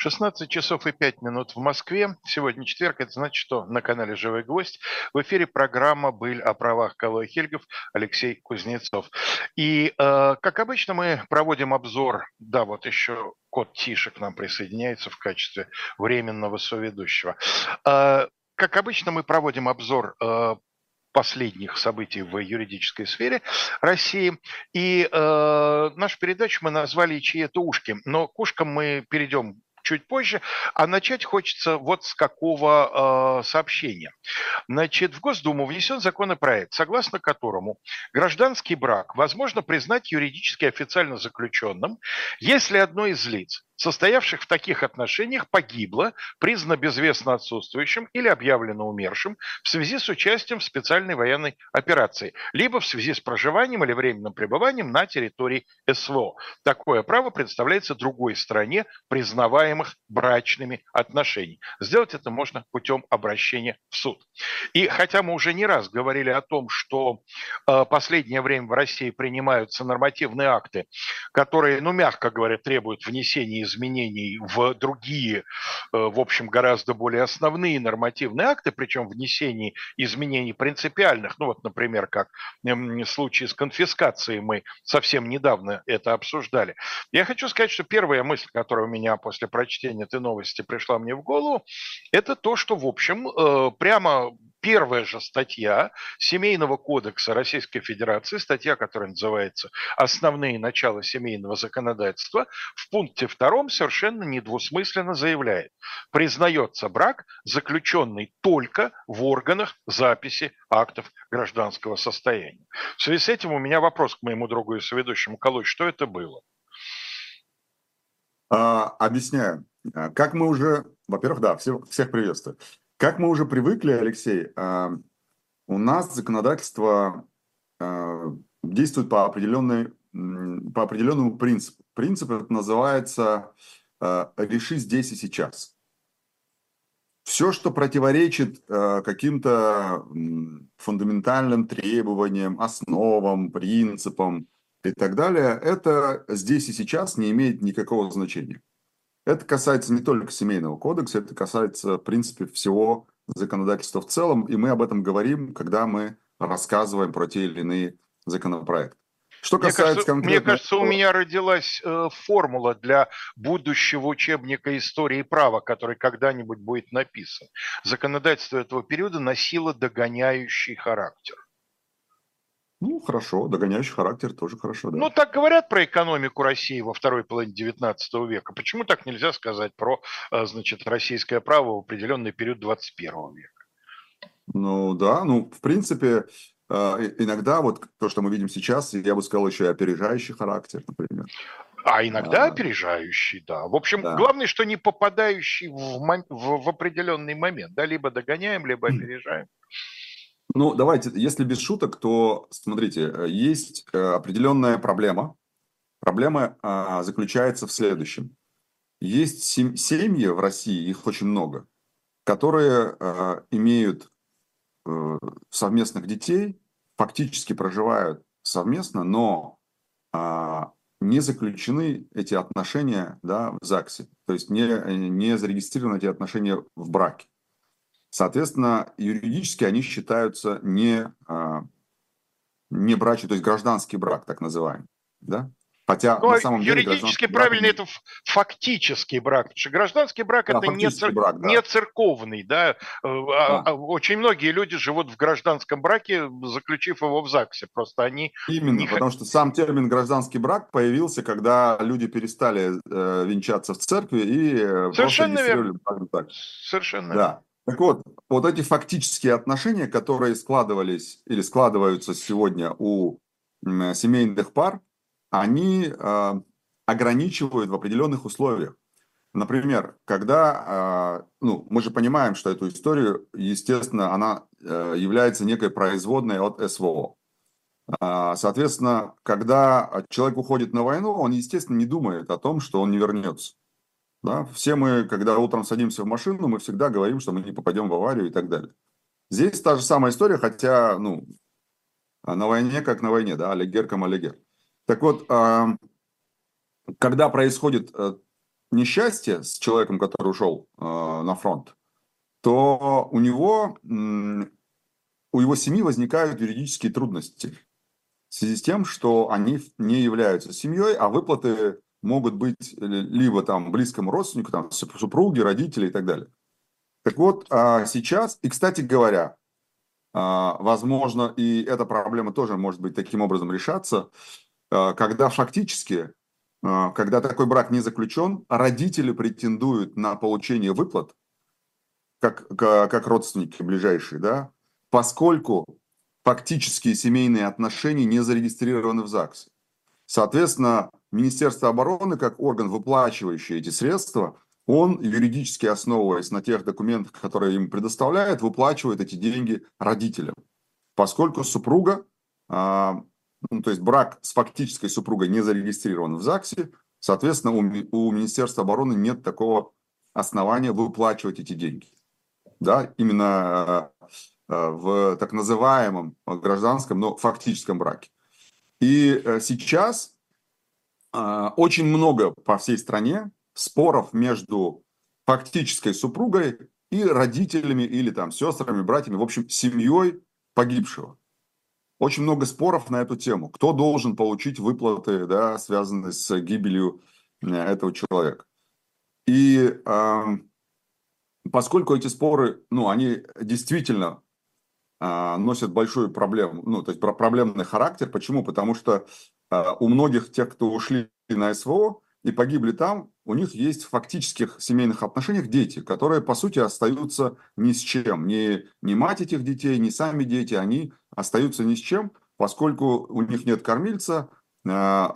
16 часов и 5 минут в Москве. Сегодня четверг, это значит, что на канале «Живой гвоздь» в эфире программа «Быль о правах Калой Хельгов» Алексей Кузнецов. И, э, как обычно, мы проводим обзор, да, вот еще кот Тише к нам присоединяется в качестве временного соведущего. Э, как обычно, мы проводим обзор э, последних событий в юридической сфере России. И э, нашу передачу мы назвали «Чьи это ушки». Но к ушкам мы перейдем чуть позже. А начать хочется вот с какого э, сообщения. Значит, в Госдуму внесен законопроект, согласно которому гражданский брак возможно признать юридически официально заключенным, если одно из лиц состоявших в таких отношениях, погибло, признано безвестно отсутствующим или объявлено умершим в связи с участием в специальной военной операции, либо в связи с проживанием или временным пребыванием на территории СВО. Такое право предоставляется другой стране, признаваемых брачными отношений. Сделать это можно путем обращения в суд. И хотя мы уже не раз говорили о том, что э, последнее время в России принимаются нормативные акты, которые, ну, мягко говоря, требуют внесения изменений в другие, э, в общем, гораздо более основные нормативные акты, причем внесений изменений принципиальных, ну вот, например, как в случае с конфискацией мы совсем недавно это обсуждали. Я хочу сказать, что первая мысль, которая у меня после прочтения этой новости пришла мне в голову, это то, что, в общем, э, прямо первая же статья Семейного кодекса Российской Федерации, статья, которая называется «Основные начала семейного законодательства», в пункте втором совершенно недвусмысленно заявляет, признается брак, заключенный только в органах записи актов гражданского состояния. В связи с этим у меня вопрос к моему другу и соведущему Колой, что это было? А, объясняю. Как мы уже, во-первых, да, всех, всех приветствую. Как мы уже привыкли, Алексей, а, у нас законодательство а, действует по, определенной, по определенному принципу. Принцип это называется а, «реши здесь и сейчас». Все, что противоречит каким-то фундаментальным требованиям, основам, принципам и так далее, это здесь и сейчас не имеет никакого значения. Это касается не только семейного кодекса, это касается, в принципе, всего законодательства в целом, и мы об этом говорим, когда мы рассказываем про те или иные законопроекты. Что касается мне кажется, конкретно... Мне кажется, у меня родилась э, формула для будущего учебника истории права, который когда-нибудь будет написан. Законодательство этого периода носило догоняющий характер. Ну, хорошо, догоняющий характер тоже хорошо, да. Ну, так говорят про экономику России во второй половине 19 века. Почему так нельзя сказать про, э, значит, российское право в определенный период 21 века? Ну, да, ну, в принципе, э, иногда вот то, что мы видим сейчас, я бы сказал еще и опережающий характер, например. А иногда а, опережающий, да. В общем, да. главное, что не попадающий в, в, в определенный момент, да, либо догоняем, либо опережаем. Ну, давайте, если без шуток, то смотрите, э, есть э, определенная проблема. Проблема а, заключается в следующем. Есть семьи в России, их очень много, которые а, имеют а, совместных детей, фактически проживают совместно, но а, не заключены эти отношения да, в ЗАГСе, то есть не, не зарегистрированы эти отношения в браке. Соответственно, юридически они считаются не, а, не брачью, то есть гражданский брак, так называемый. Да? Хотя Но на самом юридически деле, правильно брак... это фактический брак, потому что гражданский брак да, это не, цер... брак, да. не церковный, да? Э, а, да. Очень многие люди живут в гражданском браке, заключив его в ЗАГСе, просто они именно, не... потому что сам термин гражданский брак появился, когда люди перестали э, венчаться в церкви и э, Совершенно верно. Так. Совершенно. Да. Так вот, вот эти фактические отношения, которые складывались или складываются сегодня у семейных пар, они э, ограничивают в определенных условиях. Например, когда, э, ну, мы же понимаем, что эту историю, естественно, она э, является некой производной от СВО. Э, соответственно, когда человек уходит на войну, он, естественно, не думает о том, что он не вернется. Да? Все мы, когда утром садимся в машину, мы всегда говорим, что мы не попадем в аварию и так далее. Здесь та же самая история, хотя, ну, на войне как на войне, да, алигер кам алигер. Так вот, когда происходит э, несчастье с человеком, который ушел э, на фронт, то у него, у его семьи возникают юридические трудности в связи с тем, что они не являются семьей, а выплаты могут быть либо там близкому родственнику, там супруги, родители и так далее. Так вот, а сейчас, и, кстати говоря, а, возможно, и эта проблема тоже может быть таким образом решаться, а, когда фактически, когда такой брак не заключен, родители претендуют на получение выплат, как, как родственники ближайшие, да, поскольку фактические семейные отношения не зарегистрированы в ЗАГСе. Соответственно, Министерство обороны, как орган, выплачивающий эти средства, он, юридически основываясь на тех документах, которые им предоставляет, выплачивает эти деньги родителям. Поскольку супруга, а, ну, то есть брак с фактической супругой не зарегистрирован в ЗАГСе, соответственно, у, у Министерства обороны нет такого основания выплачивать эти деньги. Да, именно а, в так называемом гражданском, но фактическом браке. И э, сейчас очень много по всей стране споров между фактической супругой и родителями или там сестрами, братьями, в общем, семьей погибшего. Очень много споров на эту тему. Кто должен получить выплаты, да, связанные с гибелью э, этого человека. И э, поскольку эти споры, ну, они действительно э, носят большую проблему, ну, то есть проблемный характер. Почему? Потому что э, у многих тех, кто ушли на СВО, и погибли там, у них есть в фактических семейных отношениях дети, которые, по сути, остаются ни с чем. Ни, ни мать этих детей, ни сами дети, они остаются ни с чем, поскольку у них нет кормильца, э,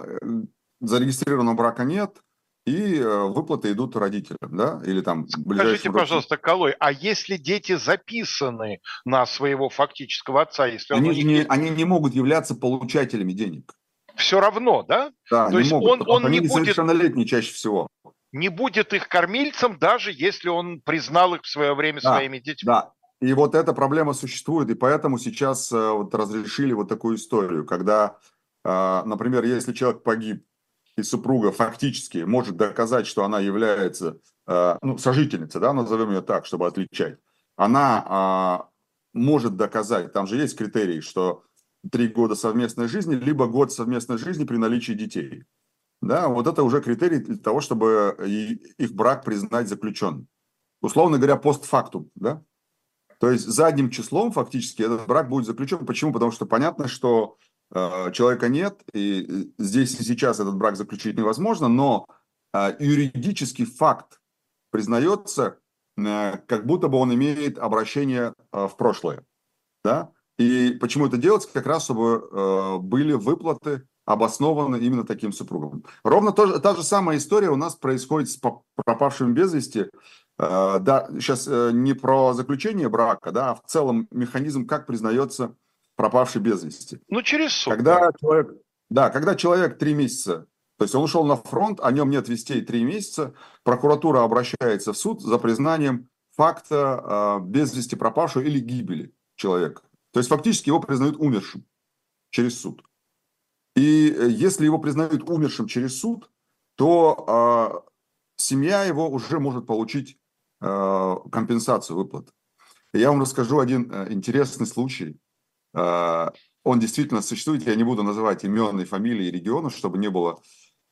зарегистрированного брака нет, и э, выплаты идут родителям, да, или там Скажите, пожалуйста, Колой, а если дети записаны на своего фактического отца, если они, не, они не могут являться получателями денег все равно, да? Да, То есть могут, он, он не будет чаще всего. Не будет их кормильцем, даже если он признал их в свое время да, своими детьми. Да, и вот эта проблема существует, и поэтому сейчас э, вот разрешили вот такую историю, когда, э, например, если человек погиб, и супруга фактически может доказать, что она является э, ну, сожительницей, да, назовем ее так, чтобы отличать, она может доказать, там же есть критерии, что три года совместной жизни, либо год совместной жизни при наличии детей. Да, вот это уже критерий для того, чтобы их брак признать заключенным. Условно говоря, постфактум, да? То есть задним числом фактически этот брак будет заключен. Почему? Потому что понятно, что человека нет, и здесь и сейчас этот брак заключить невозможно, но э, юридический факт признается, э, как будто бы он имеет обращение э, в прошлое. Да? И почему это делается? Как раз, чтобы э, были выплаты обоснованы именно таким супругам. Ровно то та же самая история у нас происходит с пропавшим без вести. Э, да, сейчас э, не про заключение брака, да, а в целом механизм, как признается пропавший без вести. Ну, через суд. Когда человек, да, когда человек три месяца, то есть он ушел на фронт, о нем нет вестей три месяца, прокуратура обращается в суд за признанием факта э, без вести пропавшего или гибели человека. То есть фактически его признают умершим через суд. И э, если его признают умершим через суд, то э, семья его уже может получить э, компенсацию выплат. Я вам расскажу один э, интересный случай. Э, он действительно существует. Я не буду называть имен и фамилии региона, чтобы не было,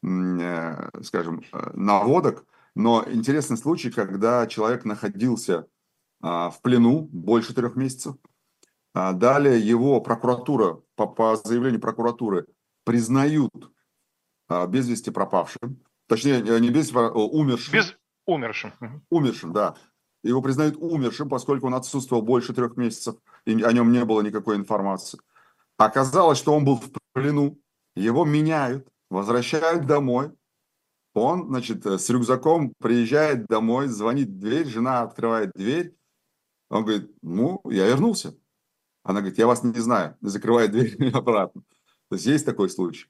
э, скажем, э, наводок. Но интересный случай, когда человек находился э, в плену больше трех месяцев – а далее его прокуратура, по, по заявлению прокуратуры, признают а, без вести пропавшим, точнее, не без вести, а умершим. Без умершим. Умершим, да. Его признают умершим, поскольку он отсутствовал больше трех месяцев, и о нем не было никакой информации. Оказалось, что он был в плену, его меняют, возвращают домой. Он, значит, с рюкзаком приезжает домой, звонит в дверь, жена открывает дверь. Он говорит, ну, я вернулся. Она говорит, я вас не знаю, закрывает дверь обратно. То есть есть такой случай.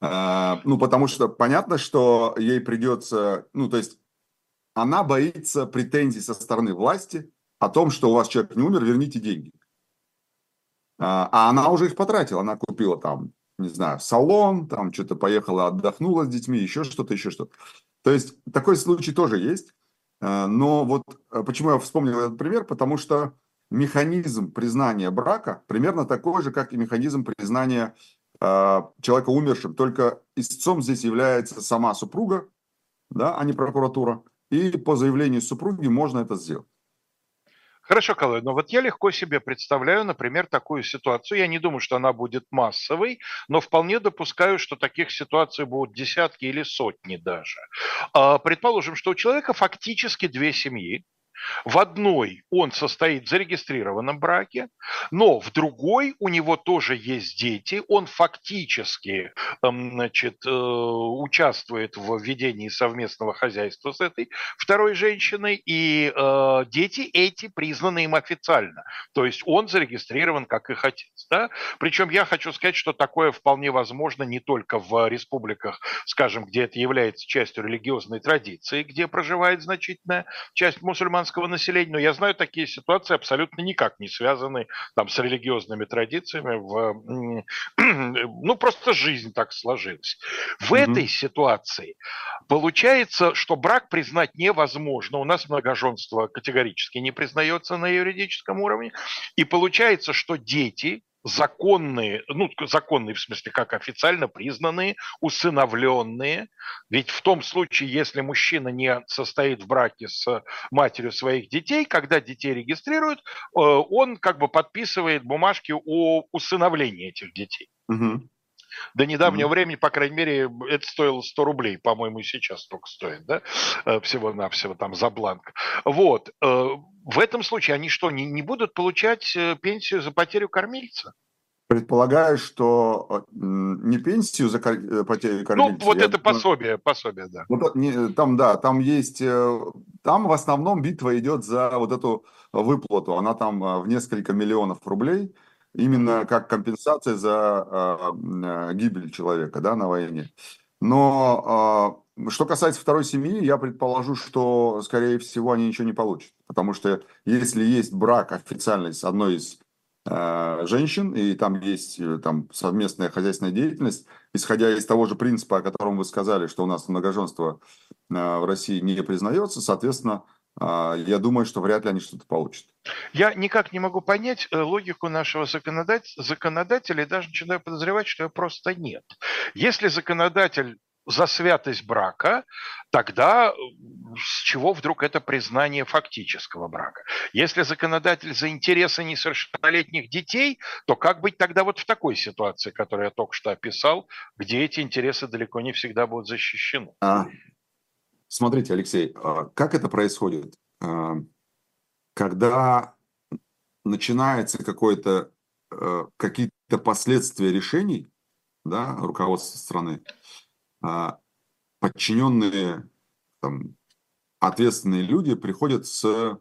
А, ну, потому что понятно, что ей придется, ну, то есть она боится претензий со стороны власти о том, что у вас человек не умер, верните деньги. А, а она уже их потратила, она купила там не знаю, салон, там что-то поехала, отдохнула с детьми, еще что-то, еще что-то. То есть такой случай тоже есть. Э, но вот э, почему я вспомнил этот пример, потому что механизм признания брака примерно такой же, как и механизм признания э, человека умершим. Только истцом здесь является сама супруга, да, а не прокуратура. И по заявлению супруги можно это сделать. Хорошо, Калай, но вот я легко себе представляю, например, такую ситуацию. Я не думаю, что она будет массовой, но вполне допускаю, что таких ситуаций будут десятки или сотни даже. А, предположим, что у человека фактически две семьи, в одной он состоит в зарегистрированном браке, но в другой у него тоже есть дети, он фактически эм, значит, э, участвует в ведении совместного хозяйства с этой второй женщиной, и э, дети эти признаны им официально. То есть он зарегистрирован как их отец. Да? Причем я хочу сказать, что такое вполне возможно не только в республиках, скажем, где это является частью религиозной традиции, где проживает значительная часть мусульман гражданского населения, но я знаю такие ситуации абсолютно никак не связаны там с религиозными традициями, в, ну просто жизнь так сложилась. В mm-hmm. этой ситуации получается, что брак признать невозможно. У нас многоженство категорически не признается на юридическом уровне, и получается, что дети законные, ну, законные в смысле, как официально признанные, усыновленные. Ведь в том случае, если мужчина не состоит в браке с матерью своих детей, когда детей регистрируют, э, он как бы подписывает бумажки о усыновлении этих детей. Угу. До недавнего mm-hmm. времени, по крайней мере, это стоило 100 рублей, по-моему, и сейчас только стоит, да, э, всего-навсего там за бланк. Вот. Э, в этом случае они что, не, не будут получать э, пенсию за потерю кормильца? Предполагаю, что не пенсию за потерю кормильца. Ну, вот я, это пособие, пособие, да. Вот, не, там, да, там есть, там в основном битва идет за вот эту выплату. Она там в несколько миллионов рублей именно как компенсация за э, гибель человека да, на войне. Но э, что касается второй семьи, я предположу, что, скорее всего, они ничего не получат. Потому что если есть брак официальный с одной из женщин, и там есть э, там, совместная хозяйственная деятельность, исходя из того же принципа, о котором вы сказали, что у нас многоженство в России не признается, соответственно, я думаю, что вряд ли они что-то получат. Я никак не могу понять э, логику нашего законодателя, законодателя и даже начинаю подозревать, что ее просто нет. Если законодатель за святость брака, тогда с чего вдруг это признание фактического брака? Если законодатель за интересы несовершеннолетних детей, то как быть тогда вот в такой ситуации, которую я только что описал, где эти интересы далеко не всегда будут защищены? А, Смотрите, Алексей, а, как это происходит? А, когда начинается какое-то а, какие-то последствия решений да, руководства страны, подчиненные там, ответственные люди приходят с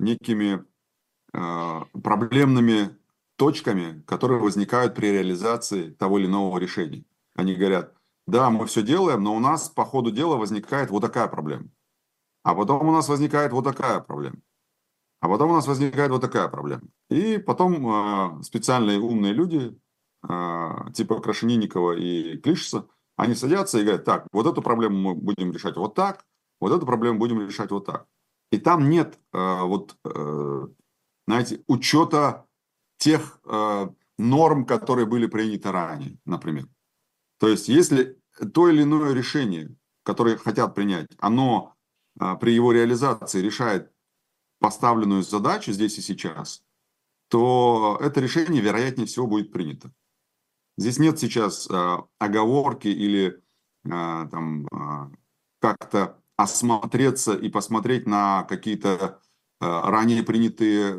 некими проблемными точками, которые возникают при реализации того или иного решения. Они говорят, да, мы все делаем, но у нас по ходу дела возникает вот такая проблема. А потом у нас возникает вот такая проблема. А потом у нас возникает вот такая проблема. И потом э, специальные умные люди, э, типа Крашенинникова и Клишеса, они садятся и говорят, так, вот эту проблему мы будем решать вот так, вот эту проблему будем решать вот так. И там нет э, вот, э, знаете, учета тех э, норм, которые были приняты ранее, например. То есть, если то или иное решение, которое хотят принять, оно а, при его реализации решает поставленную задачу здесь и сейчас, то это решение, вероятнее всего, будет принято. Здесь нет сейчас э, оговорки или э, там как-то осмотреться и посмотреть на какие-то ранее принятые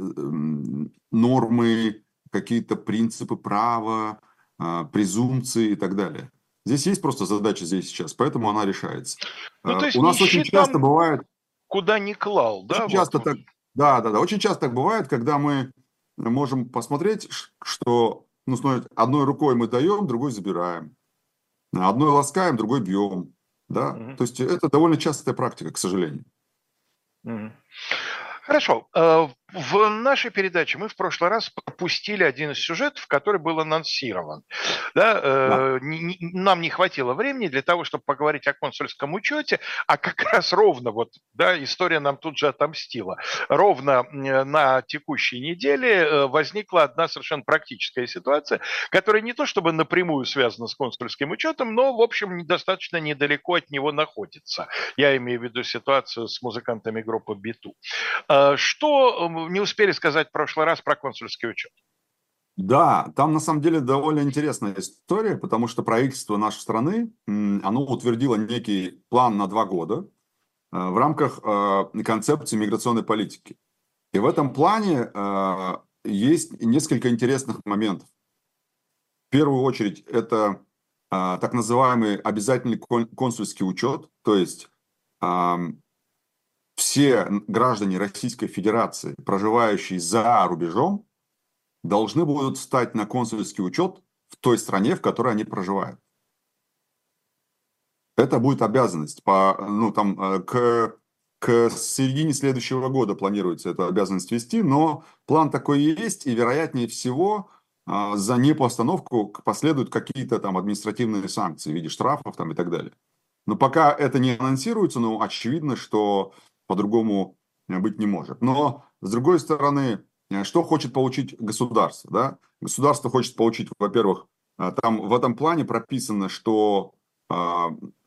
нормы, какие-то принципы права, презумпции и так далее. Здесь есть просто задача здесь сейчас, поэтому она решается. Ну, то есть У нас очень часто бывает... Куда не клал, да? Очень часто так, да, да, да. Очень часто так бывает, когда мы можем посмотреть, что ну, смотрите, одной рукой мы даем, другой забираем. Одной ласкаем, другой бьем. Да? Угу. То есть это довольно частая практика, к сожалению. Угу. Хорошо. Э, в нашей передаче мы в прошлый раз пропустили один из сюжетов, который был анонсирован. Да, э, да. Не, нам не хватило времени для того, чтобы поговорить о консульском учете, а как раз ровно вот, да, история нам тут же отомстила. Ровно на текущей неделе э, возникла одна совершенно практическая ситуация, которая не то чтобы напрямую связана с консульским учетом, но, в общем, достаточно недалеко от него находится. Я имею в виду ситуацию с музыкантами группы Биту. Э, что не успели сказать в прошлый раз про консульский учет? Да, там на самом деле довольно интересная история, потому что правительство нашей страны, оно утвердило некий план на два года э, в рамках э, концепции миграционной политики. И в этом плане есть несколько интересных моментов. В первую очередь, это так называемый обязательный консульский учет, то есть все граждане Российской Федерации, проживающие за рубежом, должны будут встать на консульский учет в той стране, в которой они проживают. Это будет обязанность. По, ну, там, э, к, к середине следующего года планируется эту обязанность вести, но план такой есть, и вероятнее всего а, за непостановку последуют какие-то там административные санкции в виде штрафов там, и так далее. Но пока это не анонсируется, но очевидно, что по-другому э, быть не может. Но, с другой стороны, э, что хочет получить государство? Да? Государство хочет получить, во-первых, э, там в этом плане прописано, что э,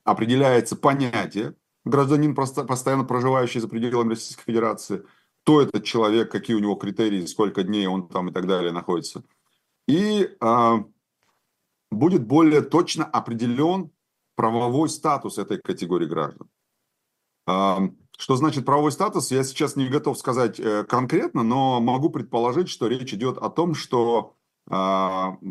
определяется понятие гражданин, постоянно проживающий за пределами Российской Федерации, кто этот человек, какие у него критерии, сколько дней он там и так далее находится. И э, будет более точно определен правовой статус этой категории граждан. Что значит правовой статус, я сейчас не готов сказать э, конкретно, но могу предположить, что речь идет о том, что э,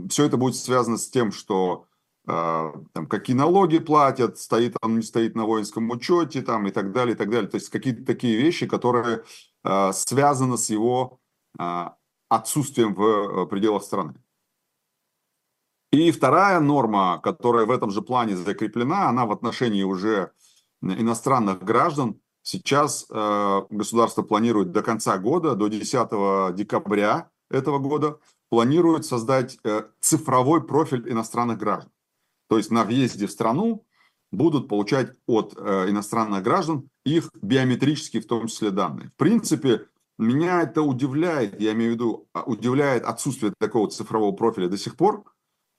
все это будет связано с тем, что э, там, какие налоги платят, стоит он, не стоит на воинском учете там, и так далее, и так далее. То есть какие-то такие вещи, которые э, связаны с его отсутствием в э, пределах страны. И вторая норма, которая в этом же плане закреплена, она в отношении уже иностранных граждан, Сейчас э, государство планирует до конца года, до 10 декабря этого года, планирует создать э, цифровой профиль иностранных граждан. То есть на въезде в страну будут получать от э, иностранных граждан их биометрические, в том числе, данные. В принципе, меня это удивляет, я имею в виду, а, удивляет отсутствие такого цифрового профиля до сих пор,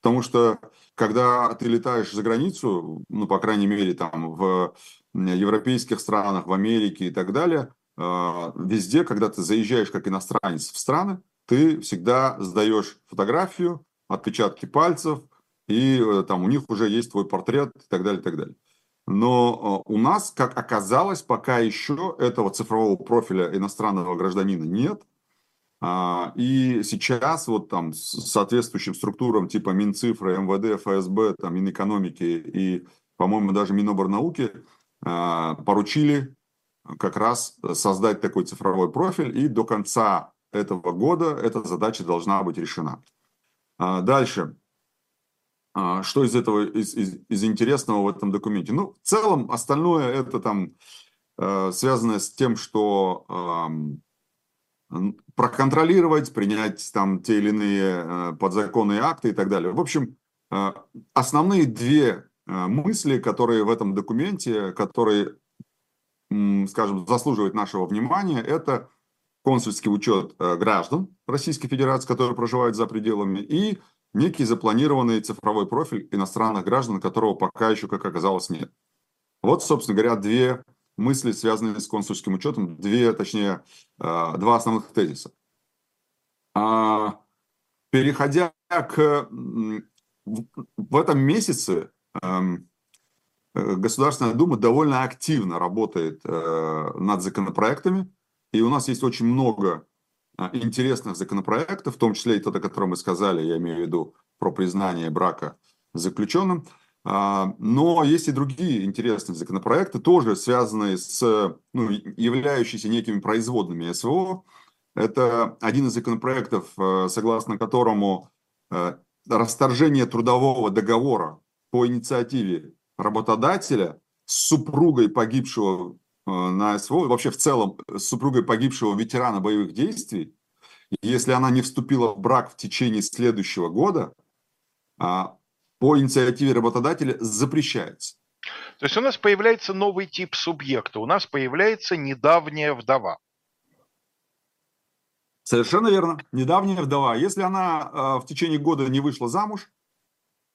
потому что когда ты летаешь за границу, ну, по крайней мере, там в европейских странах, в Америке и так далее, а, везде, когда ты заезжаешь как иностранец в страны, ты всегда сдаешь фотографию, отпечатки пальцев, и э, там у них уже есть твой портрет и так далее, и так далее. Но а, у нас, как оказалось, пока еще этого цифрового профиля иностранного гражданина нет. А, и сейчас вот там соответствующим структурам типа Минцифры, МВД, ФСБ, там Минэкономики и, по-моему, даже Миноборнауки а, поручили как раз создать такой цифровой профиль, и до конца этого года эта задача должна быть решена. А, дальше. Что из этого, из, из, из интересного в этом документе? Ну, в целом, остальное это там связано с тем, что проконтролировать, принять там те или иные подзаконные акты и так далее. В общем, основные две Э, мысли, которые в этом документе, которые, скажем, заслуживают нашего внимания, это консульский учет э, граждан Российской Федерации, которые проживают за пределами, и некий запланированный цифровой профиль иностранных граждан, которого пока еще, как оказалось, нет. Вот, собственно говоря, две мысли, связанные с консульским учетом, две, точнее, э, два основных тезиса. А, переходя к... В этом месяце Эм, э, Государственная Дума довольно активно работает э, над законопроектами, и у нас есть очень много э, интересных законопроектов, в том числе и тот, о котором мы сказали, я имею в виду про признание брака заключенным. А, но есть и другие интересные законопроекты, тоже связанные с, ну, являющиеся некими производными СВО. Это один из законопроектов, согласно которому расторжение трудового договора по инициативе работодателя с супругой погибшего на СВО, вообще в целом с супругой погибшего ветерана боевых действий, если она не вступила в брак в течение следующего года, а, по инициативе работодателя запрещается. То есть у нас появляется новый тип субъекта, у нас появляется недавняя вдова. Совершенно верно. Недавняя вдова. Если она э, в течение года не вышла замуж,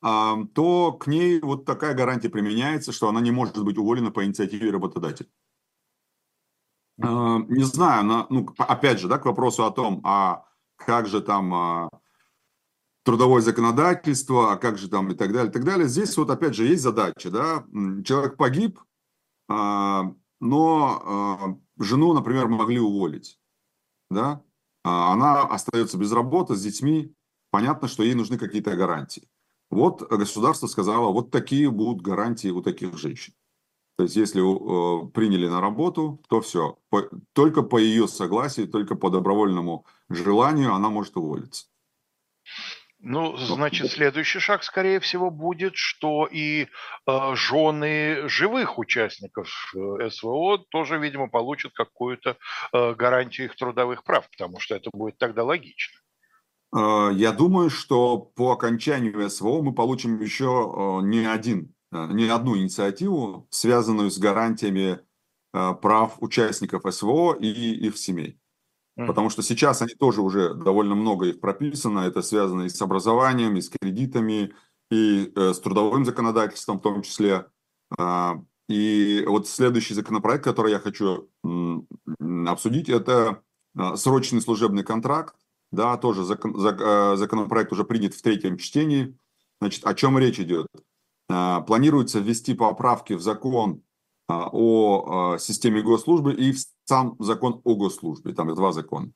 э, то к ней вот такая гарантия применяется, что она не может быть уволена по инициативе работодателя. Э, не знаю, на, ну, опять же, да, к вопросу о том, а как же там трудовое законодательство, а как же там и так далее, и так далее. Здесь вот опять же есть задача, да, человек погиб, э, но э, жену, например, могли уволить, да, а, она остается без работы с детьми, понятно, что ей нужны какие-то гарантии. Вот государство сказало, вот такие будут гарантии у таких женщин. То есть, если э, приняли на работу, то все. Только по ее согласию, только по добровольному желанию она может уволиться. Ну, значит, следующий шаг, скорее всего, будет, что и э, жены живых участников э, СВО тоже, видимо, получат какую-то э, гарантию их трудовых прав, потому что это будет тогда логично. Э, я думаю, что по окончанию СВО мы получим еще не один, не одну инициативу, связанную с гарантиями прав участников СВО и их семей. Потому что сейчас они тоже уже довольно много их прописано. Это связано и с образованием, и с кредитами, и э, с трудовым законодательством в том числе. А, и вот следующий законопроект, который я хочу обсудить, это а, срочный служебный контракт. Да, тоже а, законопроект уже принят в третьем чтении. Значит, о чем речь идет? А, планируется ввести поправки в закон о системе госслужбы и в сам закон о госслужбе, там два закона.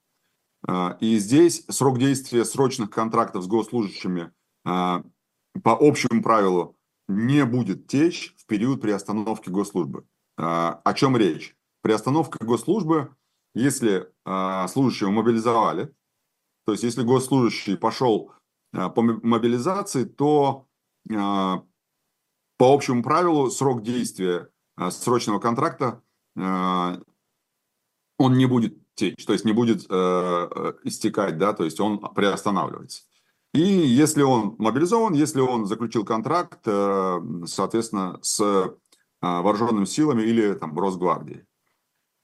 А, и здесь срок действия срочных контрактов с госслужащими по общему правилу не будет течь в период приостановки госслужбы. О чем речь? Приостановка госслужбы, если служащего мобилизовали, то есть если госслужащий пошел по мобилизации, то по общему правилу срок действия срочного контракта он не будет течь, то есть не будет э, истекать, да, то есть он приостанавливается. И если он мобилизован, если он заключил контракт, соответственно, с вооруженными силами или там Росгвардией.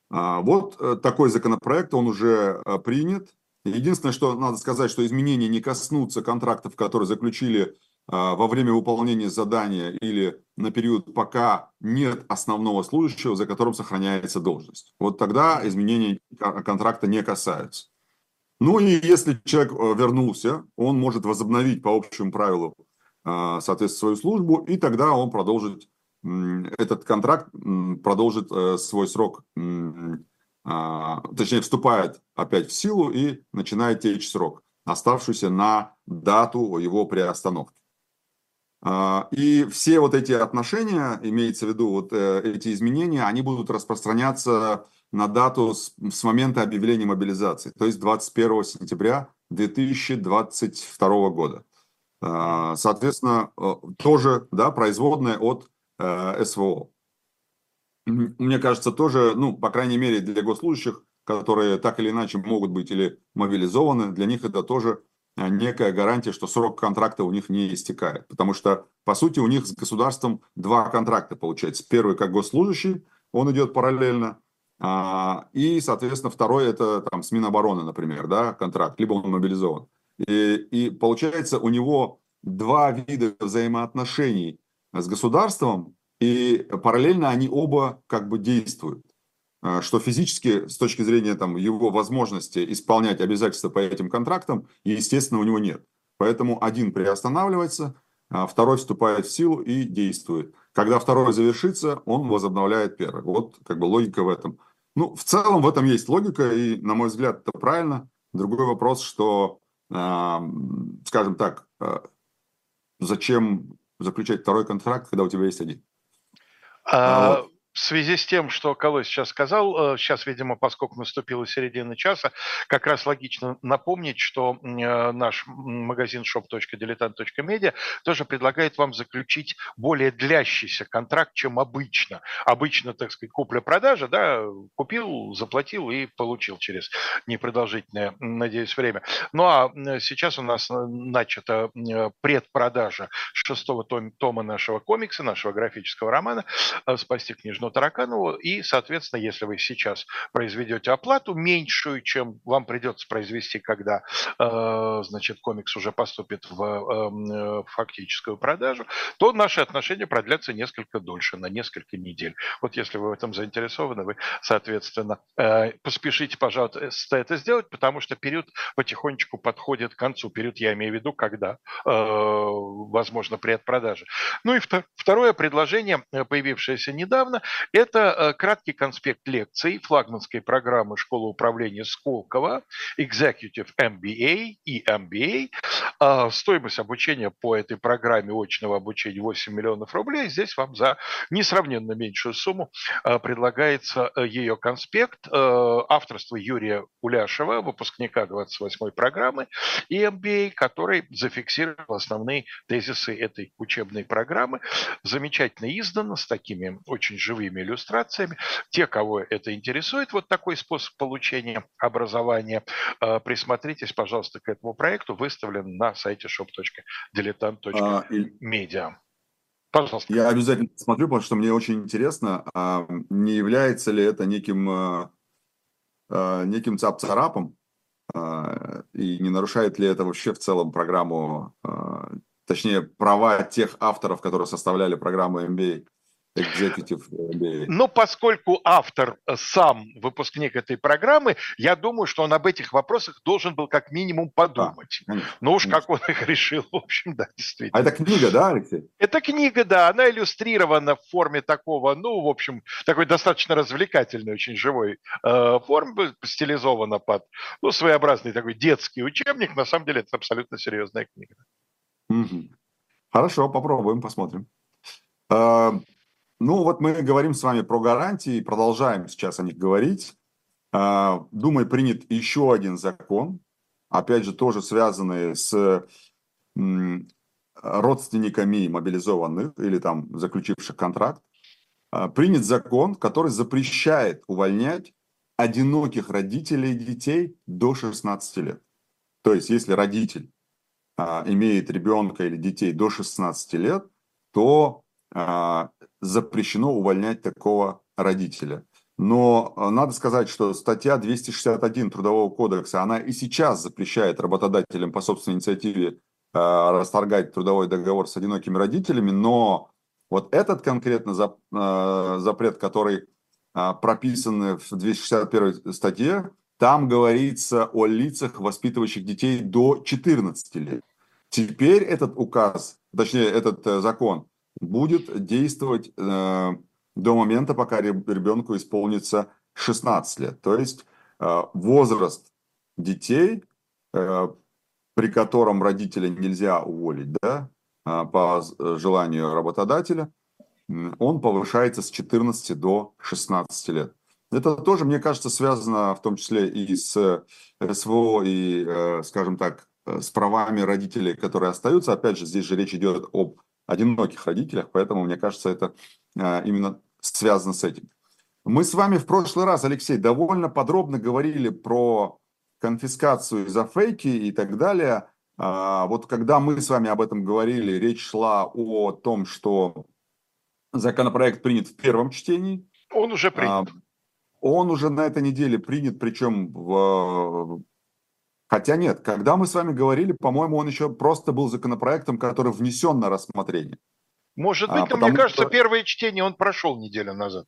Вот такой законопроект, он уже принят. Единственное, что надо сказать, что изменения не коснутся контрактов, которые заключили а, во время выполнения задания или на период, пока нет основного служащего, за которым сохраняется должность. Вот тогда изменения контракта не касаются. Ну и если человек э, вернулся, он может возобновить по общему правилу, а, соответственно, свою службу, и тогда он продолжит, этот контракт продолжит э, свой срок, а, точнее, вступает опять в силу и начинает течь срок, оставшийся на дату его приостановки. А, и все вот эти отношения, имеется в виду вот э, эти изменения, они будут распространяться на дату с, с момента объявления мобилизации, то есть 21 сентября 2022 года. А, соответственно, э, тоже да, производная от э, СВО. Мне кажется, тоже, ну, по крайней мере, для госслужащих, которые так или иначе могут быть или мобилизованы, для них это тоже некая гарантия, что срок контракта у них не истекает. Потому что, по сути, у них с государством два контракта получается. Первый как госслужащий, он идет параллельно. А, и, соответственно, второй это там с Минобороны, например, да, контракт, либо он мобилизован. И, и получается у него два вида взаимоотношений с государством, и параллельно они оба как бы действуют. А, что физически, с точки зрения там, его возможности исполнять обязательства по этим контрактам, естественно, у него нет. Поэтому один приостанавливается, а второй вступает в силу и действует. Когда второй завершится, он возобновляет первый. Вот как бы логика в этом. Ну, в целом в этом есть логика, и, на мой взгляд, это правильно. Другой вопрос, что, скажем так, зачем заключать второй контракт, когда у тебя есть один? А, в связи с тем, что Колой сейчас сказал, сейчас, видимо, поскольку наступила середина часа, как раз логично напомнить, что наш магазин shop.diletant.media тоже предлагает вам заключить более длящийся контракт, чем обычно. Обычно, так сказать, купля-продажа, да, купил, заплатил и получил через непродолжительное, надеюсь, время. Ну а сейчас у нас начата предпродажа шестого тома нашего комикса, нашего графического романа «Спасти княжну Тараканову». И, соответственно, если вы сейчас произведете оплату меньшую, чем вам придется произвести, когда, значит, комикс уже поступит в фактическую продажу, то наши отношения продлятся несколько дольше, на несколько недель. Вот если вы в этом заинтересованы, вы, соответственно, э, поспешите, пожалуйста, это сделать, потому что период потихонечку подходит к концу. Период я имею в виду, когда, э, возможно, предпродажа. Ну и второе предложение, э, появившееся недавно, это краткий конспект лекций флагманской программы школы управления Сколково, Executive MBA и MBA. Стоимость обучения по этой программе очного обучения 8 миллионов рублей. Здесь вам за несравненно меньшую сумму э, предлагается э, ее конспект э, авторства Юрия Уляшева, выпускника 28-й программы и MBA, который зафиксировал основные тезисы этой учебной программы. Замечательно издано, с такими очень живыми иллюстрациями. Те, кого это интересует, вот такой способ получения образования, присмотритесь, пожалуйста, к этому проекту, выставлен на сайте shop.diletant.media. Пожалуйста. Я обязательно смотрю, потому что мне очень интересно, а не является ли это неким, а, а, неким цап-царапом, а, и не нарушает ли это вообще в целом программу, точнее, права тех авторов, которые составляли программу MBA. MBA. Но поскольку автор э, сам выпускник этой программы, я думаю, что он об этих вопросах должен был как минимум подумать. Да, ну уж как он их решил, в общем, да, действительно. А это книга, да, Алексей? Это книга, да, она иллюстрирована в форме такого, ну, в общем, такой достаточно развлекательной, очень живой э, формы, стилизована под, ну, своеобразный такой детский учебник. На самом деле это абсолютно серьезная книга. Угу. Хорошо, попробуем, посмотрим. Ну, вот мы говорим с вами про гарантии, продолжаем сейчас о них говорить. А, думаю, принят еще один закон, опять же, тоже связанный с родственниками мобилизованных или там заключивших контракт. А, принят закон, который запрещает увольнять одиноких родителей детей до 16 лет. То есть, если родитель а, имеет ребенка или детей до 16 лет, то запрещено увольнять такого родителя. Но а, надо сказать, что статья 261 Трудового кодекса, она и сейчас запрещает работодателям по собственной инициативе э, расторгать трудовой договор с одинокими родителями, но вот этот конкретно зап, э, запрет, который э, прописан в 261 статье, там говорится о лицах, воспитывающих детей до 14 лет. Теперь этот указ, точнее этот закон, будет действовать э, до момента, пока ребенку исполнится 16 лет. То есть э, возраст детей, э, при котором родителя нельзя уволить да, э, по желанию работодателя, он повышается с 14 до 16 лет. Это тоже, мне кажется, связано в том числе и с СВО, и, э, скажем так, с правами родителей, которые остаются. Опять же, здесь же речь идет об одиноких родителях, поэтому, мне кажется, это а, именно связано с этим. Мы с вами в прошлый раз, Алексей, довольно подробно говорили про конфискацию за фейки и так далее. А, вот когда мы с вами об этом говорили, речь шла о том, что законопроект принят в первом чтении. Он уже принят. А, он уже на этой неделе принят, причем в Хотя нет, когда мы с вами говорили, по-моему, он еще просто был законопроектом, который внесен на рассмотрение. Может быть, а, но мне кажется, что... первое чтение он прошел неделю назад.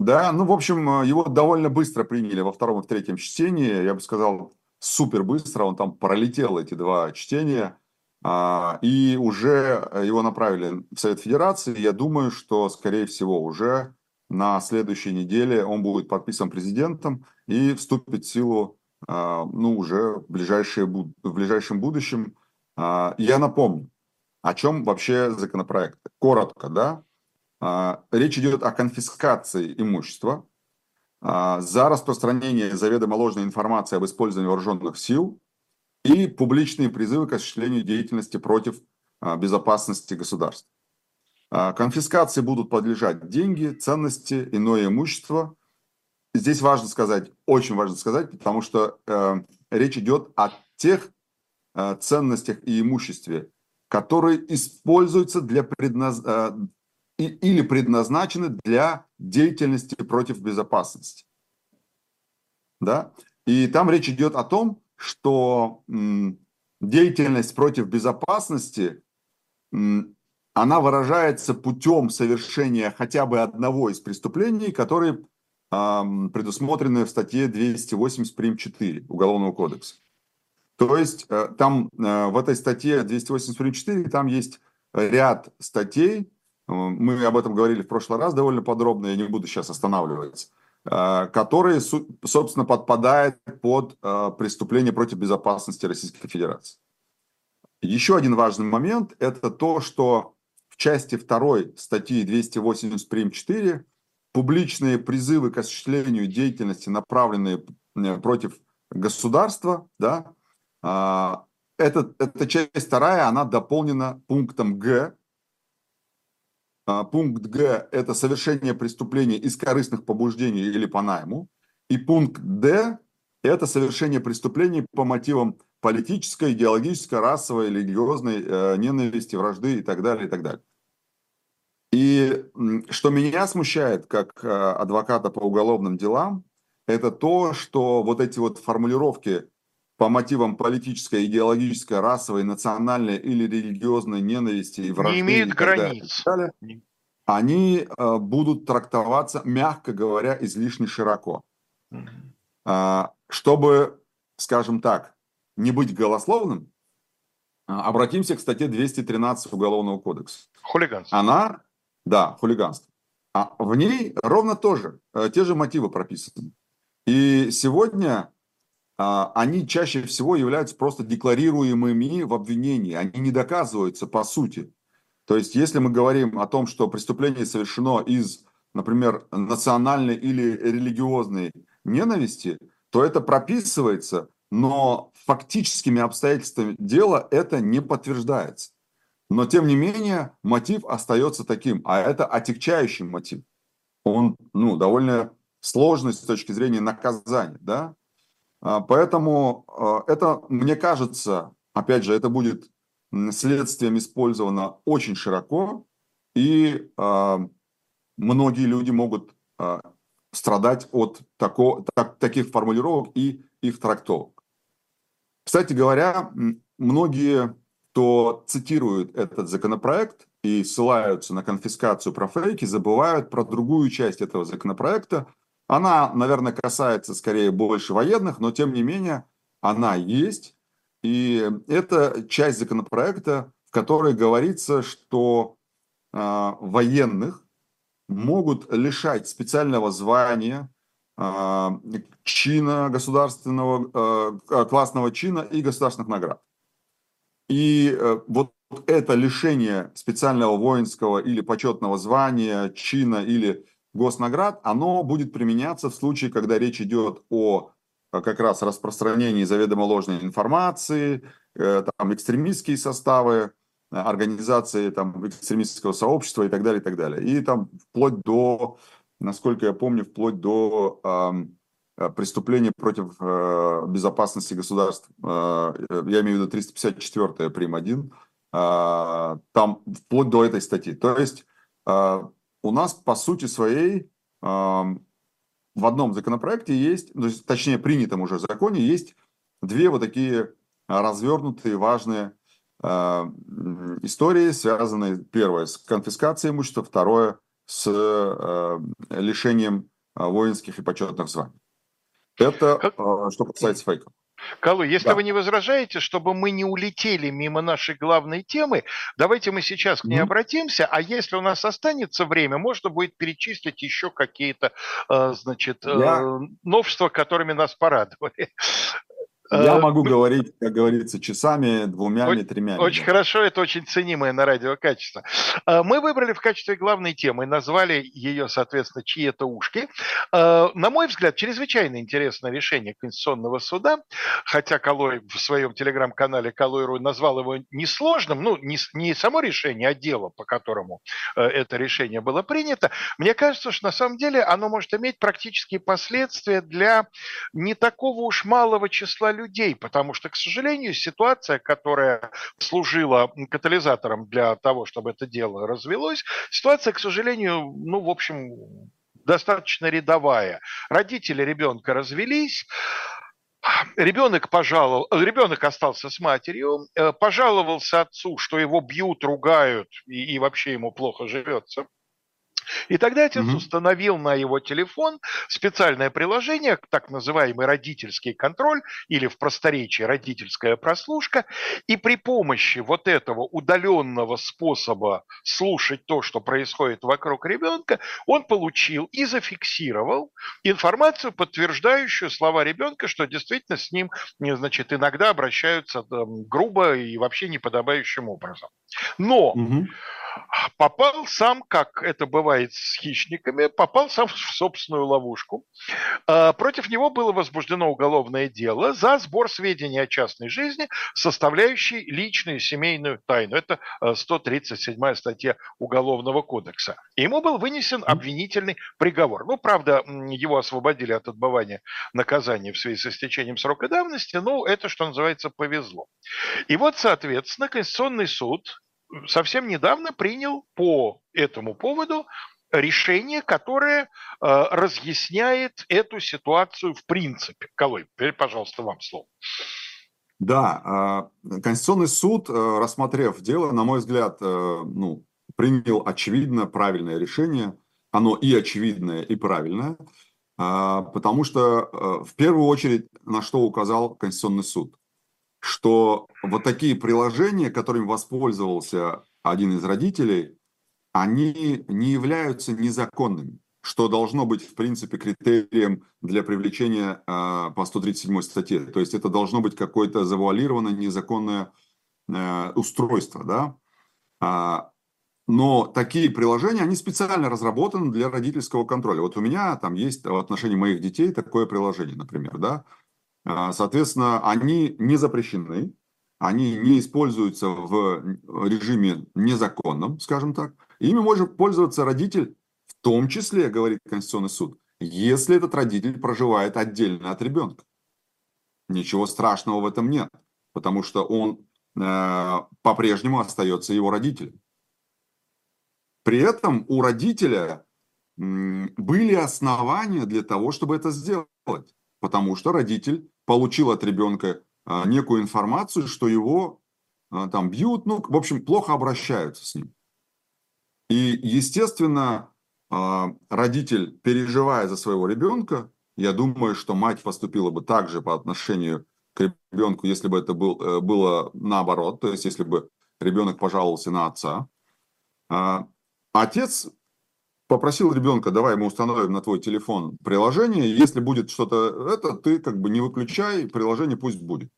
Да, ну, в общем, его довольно быстро приняли во втором и в третьем чтении. Я бы сказал, супер быстро. Он там пролетел эти два чтения. А, и уже его направили в Совет Федерации. Я думаю, что, скорее всего, уже на следующей неделе он будет подписан президентом и вступит в силу а, ну, уже в, ближайшее, в ближайшем будущем. А, я напомню, о чем вообще законопроект. Коротко, да? А, речь идет о конфискации имущества а, за распространение заведомо ложной информации об использовании вооруженных сил и публичные призывы к осуществлению деятельности против а, безопасности государства. Конфискации будут подлежать деньги, ценности, иное имущество. Здесь важно сказать, очень важно сказать, потому что э, речь идет о тех э, ценностях и имуществе, которые используются для предназ... Э, или предназначены для деятельности против безопасности. Да? И там речь идет о том, что деятельность против безопасности, она выражается путем совершения хотя бы одного из преступлений, которые предусмотрены в статье 280 прим. 4 Уголовного кодекса. То есть э, там э, в этой статье 280 прим. 4 там есть ряд статей, мы об этом говорили в прошлый раз довольно подробно, я не буду сейчас останавливаться, э, которые, собственно, подпадают под э, преступление против безопасности Российской Федерации. Еще один важный момент – это то, что в части 2 статьи 280 прим. 4 публичные призывы к осуществлению деятельности, направленные против государства, да, эта, эта часть вторая, она дополнена пунктом Г а, пункт Г – это совершение преступления из корыстных побуждений или по найму. И пункт Д – это совершение преступлений по мотивам политической, идеологической, расовой, религиозной э, ненависти, вражды и так далее, и так далее. И что меня смущает как э, адвоката по уголовным делам, это то, что вот эти вот формулировки по мотивам политической, идеологической, расовой, национальной или религиозной ненависти и вражды. Не имеют границ. Далее, они э, будут трактоваться, мягко говоря, излишне широко. Э, чтобы, скажем так, не быть голословным, обратимся к статье 213 Уголовного кодекса. Хулиганство. Она, да, хулиганство. А в ней ровно тоже, э, те же мотивы прописаны. И сегодня а, они чаще всего являются просто декларируемыми в обвинении, они не доказываются по сути. То есть, если мы говорим о том, что преступление совершено из, например, национальной или религиозной ненависти, то это прописывается, но фактическими обстоятельствами дела это не подтверждается. Но, тем не менее, мотив остается таким, а это отягчающий мотив. Он ну, довольно сложный с точки зрения наказания. Да? А, поэтому а, это, мне кажется, опять же, это будет следствием использовано очень широко, и а, многие люди могут страдать от тако, так, таких формулировок и их трактовок. Кстати говоря, многие, кто цитирует этот законопроект и ссылаются на конфискацию про фейки, забывают про другую часть этого законопроекта, она, наверное, касается скорее больше военных, но тем не менее она есть. И это часть законопроекта, в которой говорится, что э, военных могут лишать специального звания, э, чина государственного, э, классного чина и государственных наград. И э, вот это лишение специального воинского или почетного звания, чина или госнаград, оно будет применяться в случае, когда речь идет о как раз распространении заведомо ложной информации, э, там, экстремистские составы, организации там, экстремистского сообщества и так далее, и так далее. И там вплоть до, насколько я помню, вплоть до э, преступления против э, безопасности государств. Э, я имею в виду 354 прим. 1. Э, там вплоть до этой статьи. То есть э, у нас по сути своей в одном законопроекте есть, то есть, точнее принятом уже законе есть две вот такие развернутые важные истории, связанные, первое, с конфискацией имущества, второе, с лишением воинских и почетных званий. Это что касается фейков. Калу, если да. вы не возражаете, чтобы мы не улетели мимо нашей главной темы, давайте мы сейчас к ней mm-hmm. обратимся, а если у нас останется время, можно будет перечислить еще какие-то, э, значит, э, Я... новшества, которыми нас порадовали. Я э, могу говорить, как говорится, часами, двумя, тремя. Очень хорошо, это очень ценимое на радио качество. Э, мы выбрали в качестве главной темы, назвали ее, соответственно, «Чьи это ушки». Э, на мой взгляд, чрезвычайно интересное решение Конституционного суда, хотя Калой в своем телеграм-канале Калой.ру назвал его несложным, ну, не, не само решение, а дело, по которому это решение было принято. Мне кажется, что на самом деле оно может иметь практические последствия для не такого уж малого числа людей, потому что, к сожалению, ситуация, которая служила катализатором для того, чтобы это дело развелось, ситуация, к сожалению, ну, в общем, достаточно рядовая. Родители ребенка развелись, Ребенок пожаловал, ребенок остался с матерью, э, пожаловался отцу, что его бьют, ругают и, и вообще ему плохо живется. И тогда отец угу. установил на его телефон специальное приложение, так называемый родительский контроль, или в просторечии родительская прослушка, и при помощи вот этого удаленного способа слушать то, что происходит вокруг ребенка, он получил и зафиксировал информацию, подтверждающую слова ребенка, что действительно с ним, значит, иногда обращаются там, грубо и вообще неподобающим образом. Но угу попал сам, как это бывает с хищниками, попал сам в собственную ловушку. А, против него было возбуждено уголовное дело за сбор сведений о частной жизни, составляющей личную семейную тайну. Это 137 а, статья Уголовного кодекса. Ему был вынесен обвинительный приговор. Ну, правда, его освободили от отбывания наказания в связи с истечением срока давности, но это, что называется, повезло. И вот, соответственно, Конституционный суд совсем недавно принял по этому поводу решение, которое э, разъясняет эту ситуацию в принципе. Колой, теперь, пожалуйста, вам слово. Да, э, Конституционный суд, э, рассмотрев дело, на мой взгляд, э, ну, принял очевидно правильное решение. Оно и очевидное, и правильное, э, потому что в первую очередь на что указал Конституционный суд что вот такие приложения, которыми воспользовался один из родителей, они не являются незаконными, что должно быть, в принципе, критерием для привлечения э, по 137 статье. То есть это должно быть какое-то завуалированное незаконное э, устройство, да. А, но такие приложения, они специально разработаны для родительского контроля. Вот у меня там есть в отношении моих детей такое приложение, например, да. А, соответственно, они не запрещены, они не используются в режиме незаконном, скажем так. Ими может пользоваться родитель, в том числе, говорит Конституционный суд, если этот родитель проживает отдельно от ребенка. Ничего страшного в этом нет, потому что он э, по-прежнему остается его родителем. При этом у родителя э, были основания для того, чтобы это сделать потому что родитель получил от ребенка а, некую информацию, что его а, там бьют, ну, в общем, плохо обращаются с ним. И, естественно, а, родитель, переживая за своего ребенка, я думаю, что мать поступила бы так же по отношению к ребенку, если бы это был, э, было наоборот, то есть если бы ребенок пожаловался на отца. Отец попросил ребенка, давай мы установим на твой телефон приложение, если будет что-то это, ты как бы не выключай, приложение пусть будет.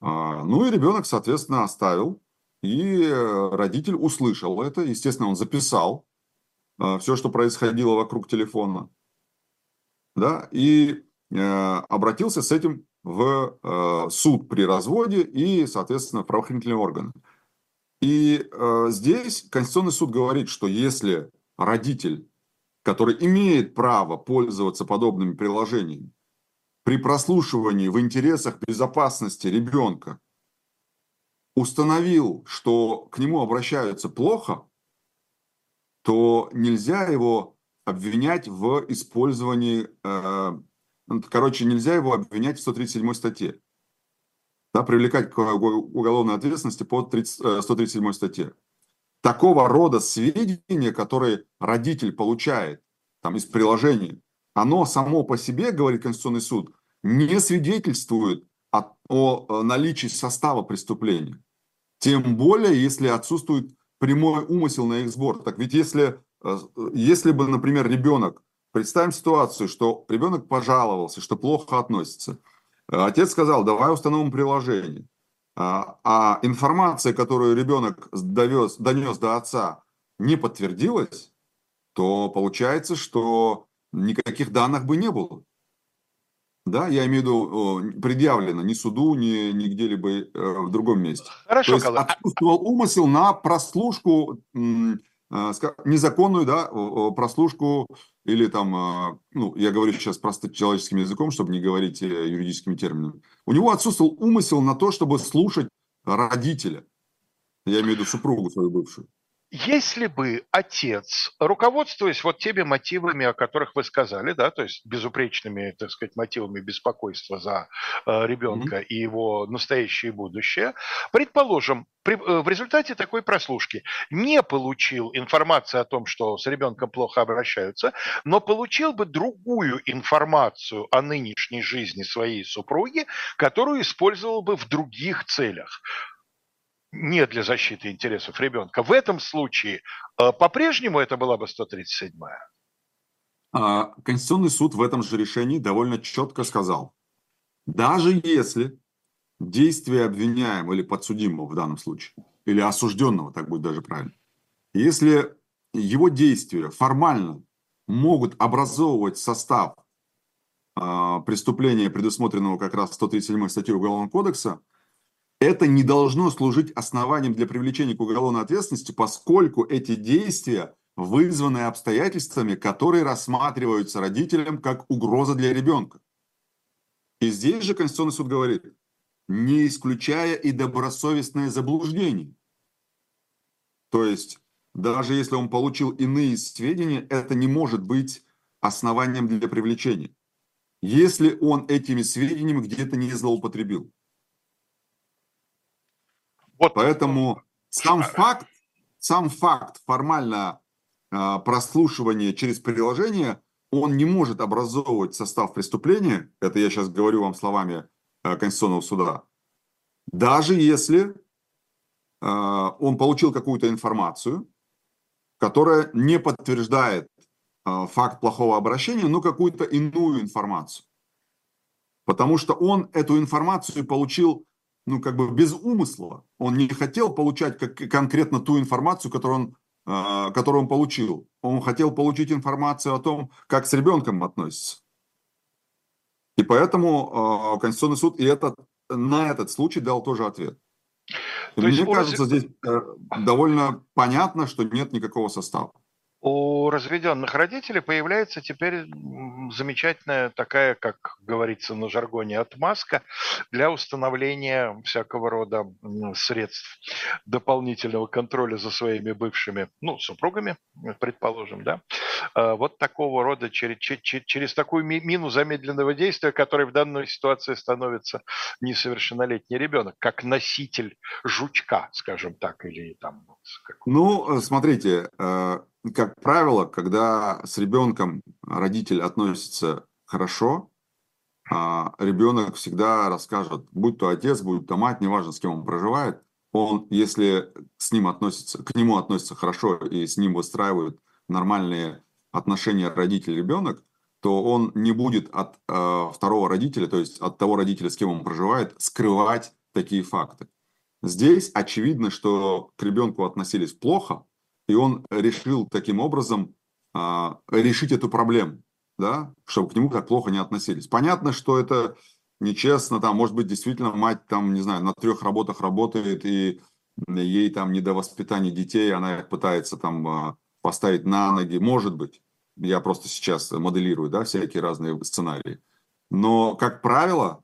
А, ну и ребенок, соответственно, оставил, и родитель услышал это, естественно, он записал а, все, что происходило вокруг телефона, да, и а, обратился с этим в а, суд при разводе и, соответственно, в правоохранительные органы. И э, здесь Конституционный суд говорит, что если родитель, который имеет право пользоваться подобными приложениями, при прослушивании в интересах безопасности ребенка установил, что к нему обращаются плохо, то нельзя его обвинять в использовании, э, ну, короче, нельзя его обвинять в 137 статье. Да, привлекать к уголовной ответственности по 30, 137 статье такого рода сведения, которые родитель получает там, из приложения, оно само по себе, говорит Конституционный суд, не свидетельствует о, о наличии состава преступления. Тем более, если отсутствует прямой умысел на их сбор. Так ведь если, э, если бы, например, ребенок, представим ситуацию, что ребенок пожаловался, что плохо относится, Отец сказал, давай установим приложение. А, а информация, которую ребенок довез, донес до отца, не подтвердилась, то получается, что никаких данных бы не было. Да, я имею в виду предъявлено ни суду, ни, ни где-либо э, в другом месте. Хорошо, То есть Калыч. отсутствовал умысел на прослушку, э, незаконную, да, прослушку или там, э, ну, я говорю сейчас просто человеческим языком, чтобы не говорить юридическими терминами. У него отсутствовал умысел на то, чтобы слушать родителя. Я имею в виду супругу свою бывшую. Если бы отец, руководствуясь вот теми мотивами, о которых вы сказали, да, то есть безупречными, так сказать, мотивами беспокойства за э, ребенка mm-hmm. и его настоящее будущее, предположим, при, э, в результате такой прослушки не получил информацию о том, что с ребенком плохо обращаются, но получил бы другую информацию о нынешней жизни своей супруги, которую использовал бы в других целях не для защиты интересов ребенка. В этом случае э, по-прежнему это была бы 137-я? А, Конституционный суд в этом же решении довольно четко сказал, даже если действия обвиняемого или подсудимого в данном случае, или осужденного, так будет даже правильно, если его действия формально могут образовывать состав э, преступления, предусмотренного как раз 137 статьей Уголовного кодекса, это не должно служить основанием для привлечения к уголовной ответственности, поскольку эти действия вызваны обстоятельствами, которые рассматриваются родителям как угроза для ребенка. И здесь же Конституционный суд говорит, не исключая и добросовестное заблуждение. То есть, даже если он получил иные сведения, это не может быть основанием для привлечения, если он этими сведениями где-то не злоупотребил. Вот. Поэтому сам факт, сам факт формально э, прослушивания через приложение, он не может образовывать состав преступления, это я сейчас говорю вам словами э, Конституционного суда, даже если э, он получил какую-то информацию, которая не подтверждает э, факт плохого обращения, но какую-то иную информацию. Потому что он эту информацию получил ну, как бы без умысла. Он не хотел получать как, конкретно ту информацию, которую он, э, которую он получил. Он хотел получить информацию о том, как с ребенком относится. И поэтому э, Конституционный суд и этот, на этот случай дал тоже ответ. То Мне кажется, здесь э, довольно понятно, что нет никакого состава у разведенных родителей появляется теперь замечательная такая, как говорится на жаргоне, отмазка для установления всякого рода средств дополнительного контроля за своими бывшими, ну, супругами, предположим, да, вот такого рода, через, через, через такую мину замедленного действия, который в данной ситуации становится несовершеннолетний ребенок, как носитель жучка, скажем так, или там... Ну, смотрите, э, как правило, когда с ребенком родитель относится хорошо, а ребенок всегда расскажет, будь то отец, будь то мать, неважно, с кем он проживает, он, если с ним относится, к нему относится хорошо и с ним выстраивают нормальные отношения родитель-ребенок, то он не будет от э, второго родителя, то есть от того родителя, с кем он проживает, скрывать такие факты. Здесь очевидно, что к ребенку относились плохо, и он решил таким образом а, решить эту проблему, да, чтобы к нему так плохо не относились. Понятно, что это нечестно, там, может быть, действительно мать там, не знаю, на трех работах работает, и ей там не до воспитания детей, она пытается там а, поставить на ноги, может быть. Я просто сейчас моделирую, да, всякие разные сценарии. Но, как правило,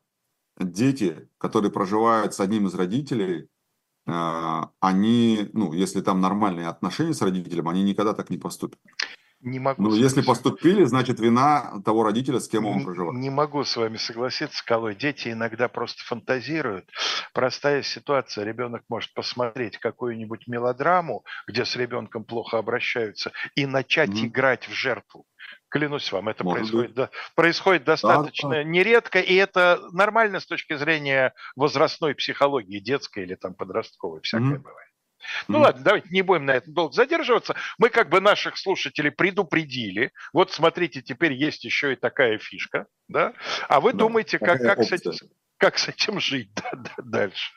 дети, которые проживают с одним из родителей, а, они, ну, если там нормальные отношения с родителем, они никогда так не поступят. Не могу. Ну, если поступили, значит вина того родителя, с кем он не, проживает. Не могу с вами согласиться, Колой. Дети иногда просто фантазируют. Простая ситуация. Ребенок может посмотреть какую-нибудь мелодраму, где с ребенком плохо обращаются, и начать mm-hmm. играть в жертву. Клянусь вам, это происходит, да, происходит достаточно да, да. нередко, и это нормально с точки зрения возрастной психологии, детской или там подростковой, всякое mm-hmm. бывает. Ну ладно, давайте не будем на этом долго задерживаться. Мы как бы наших слушателей предупредили. Вот смотрите, теперь есть еще и такая фишка, да? А вы да, думаете, как, как, с этим, как с этим жить да, да, дальше?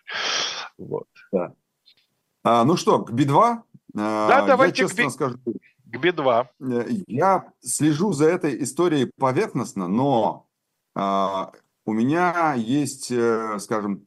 Вот. Да. А, ну что, к Би-2? Да, а, давайте я честно к Би... скажу. К Би-2. Э, я слежу за этой историей поверхностно, но а, у меня есть, э, скажем,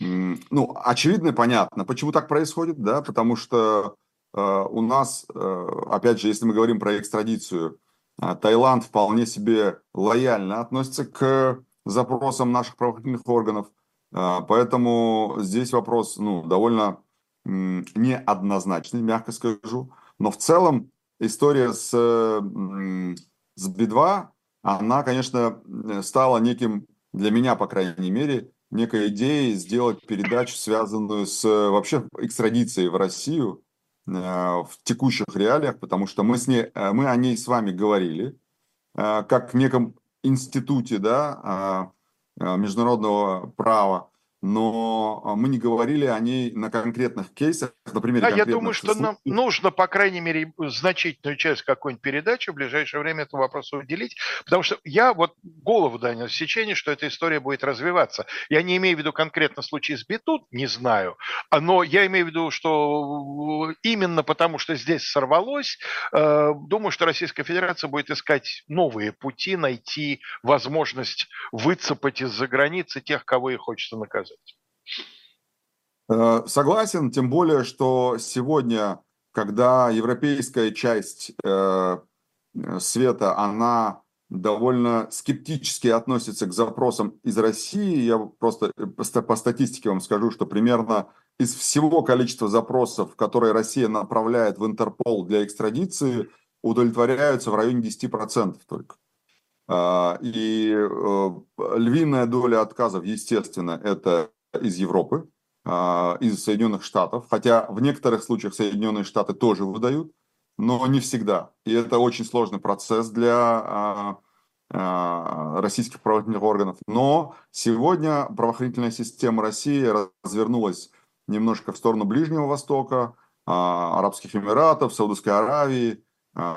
ну, очевидно и понятно, почему так происходит, да, потому что э, у нас, э, опять же, если мы говорим про экстрадицию, э, Таиланд вполне себе лояльно относится к запросам наших правоохранительных органов, э, поэтому здесь вопрос, ну, довольно э, неоднозначный, мягко скажу, но в целом история с, э, с Би-2, она, конечно, стала неким, для меня, по крайней мере, некой идеей сделать передачу, связанную с э, вообще экстрадицией в Россию э, в текущих реалиях, потому что мы, с ней, э, мы о ней с вами говорили, как в неком институте да, международного права, но а, мы не говорили о ней на конкретных кейсах, на примере Да, я думаю, что случаев. нам нужно, по крайней мере, значительную часть какой-нибудь передачи в ближайшее время этому вопросу уделить, потому что я вот голову дал сечение, что эта история будет развиваться. Я не имею в виду конкретно случай с Бетут, не знаю, но я имею в виду, что именно потому, что здесь сорвалось, э, думаю, что Российская Федерация будет искать новые пути, найти возможность выцепать из-за границы тех, кого ей хочется наказать сказать. Э, согласен, тем более, что сегодня, когда европейская часть э, света, она довольно скептически относится к запросам из России. Я просто э, по статистике вам скажу, что примерно из всего количества запросов, которые Россия направляет в Интерпол для экстрадиции, удовлетворяются в районе 10% только. А, и э, львиная доля отказов, естественно, это из Европы, а, из Соединенных Штатов, хотя в некоторых случаях Соединенные Штаты тоже выдают, но не всегда. И это очень сложный процесс для а, российских правоохранительных органов. Но сегодня правоохранительная система России развернулась немножко в сторону Ближнего Востока, Арабских Эмиратов, Саудовской Аравии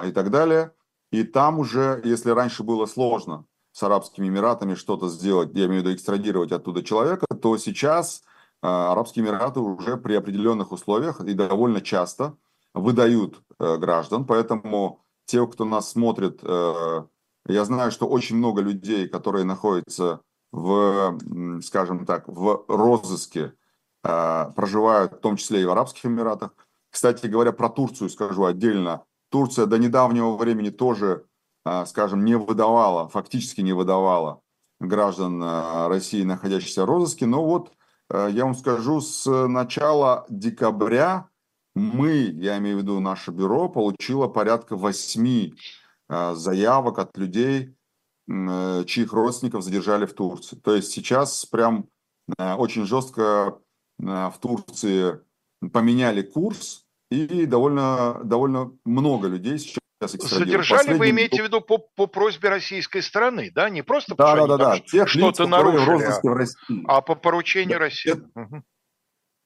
и так далее – и там уже, если раньше было сложно с Арабскими Эмиратами что-то сделать, я имею в виду экстрадировать оттуда человека, то сейчас э, Арабские Эмираты уже при определенных условиях и довольно часто выдают э, граждан. Поэтому те, кто нас смотрит, э, я знаю, что очень много людей, которые находятся в, скажем так, в розыске, проживают в том числе и в Арабских Эмиратах. Кстати говоря, про Турцию скажу отдельно. Турция до недавнего времени тоже, а, скажем, не выдавала, фактически не выдавала граждан а, России, находящихся в розыске. Но вот а, я вам скажу, с начала декабря мы, я имею в виду наше бюро, получило порядка восьми заявок от людей, чьих родственников задержали в Турции. То есть сейчас прям очень жестко в Турции поменяли курс, и довольно, довольно много людей сейчас Задержали, вы имеете в виду по, по просьбе российской стороны, да? Не просто да, да, да, да. что-то нарушили, в а, России. а по поручению да. России. Это... Угу.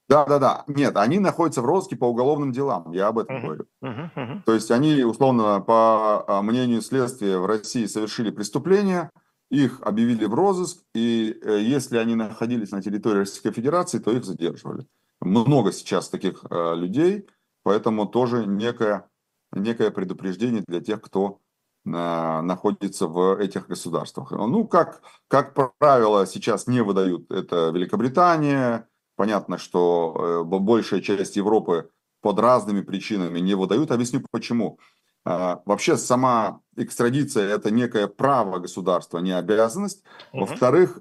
Да, да, да. Нет, они находятся в розыске по уголовным делам, я об этом uh-huh. говорю. Uh-huh. Uh-huh. То есть они, условно, по а, мнению следствия в России совершили преступление, их объявили в розыск, и э, если они находились на территории Российской Федерации, то их задерживали. Много сейчас таких э, людей, Поэтому тоже некое, некое предупреждение для тех, кто э, находится в этих государствах. Ну, как, как правило, сейчас не выдают это Великобритания. Понятно, что э, большая часть Европы под разными причинами не выдают. Объясню почему. Э, вообще сама экстрадиция – это некое право государства, не обязанность. Угу. Во-вторых,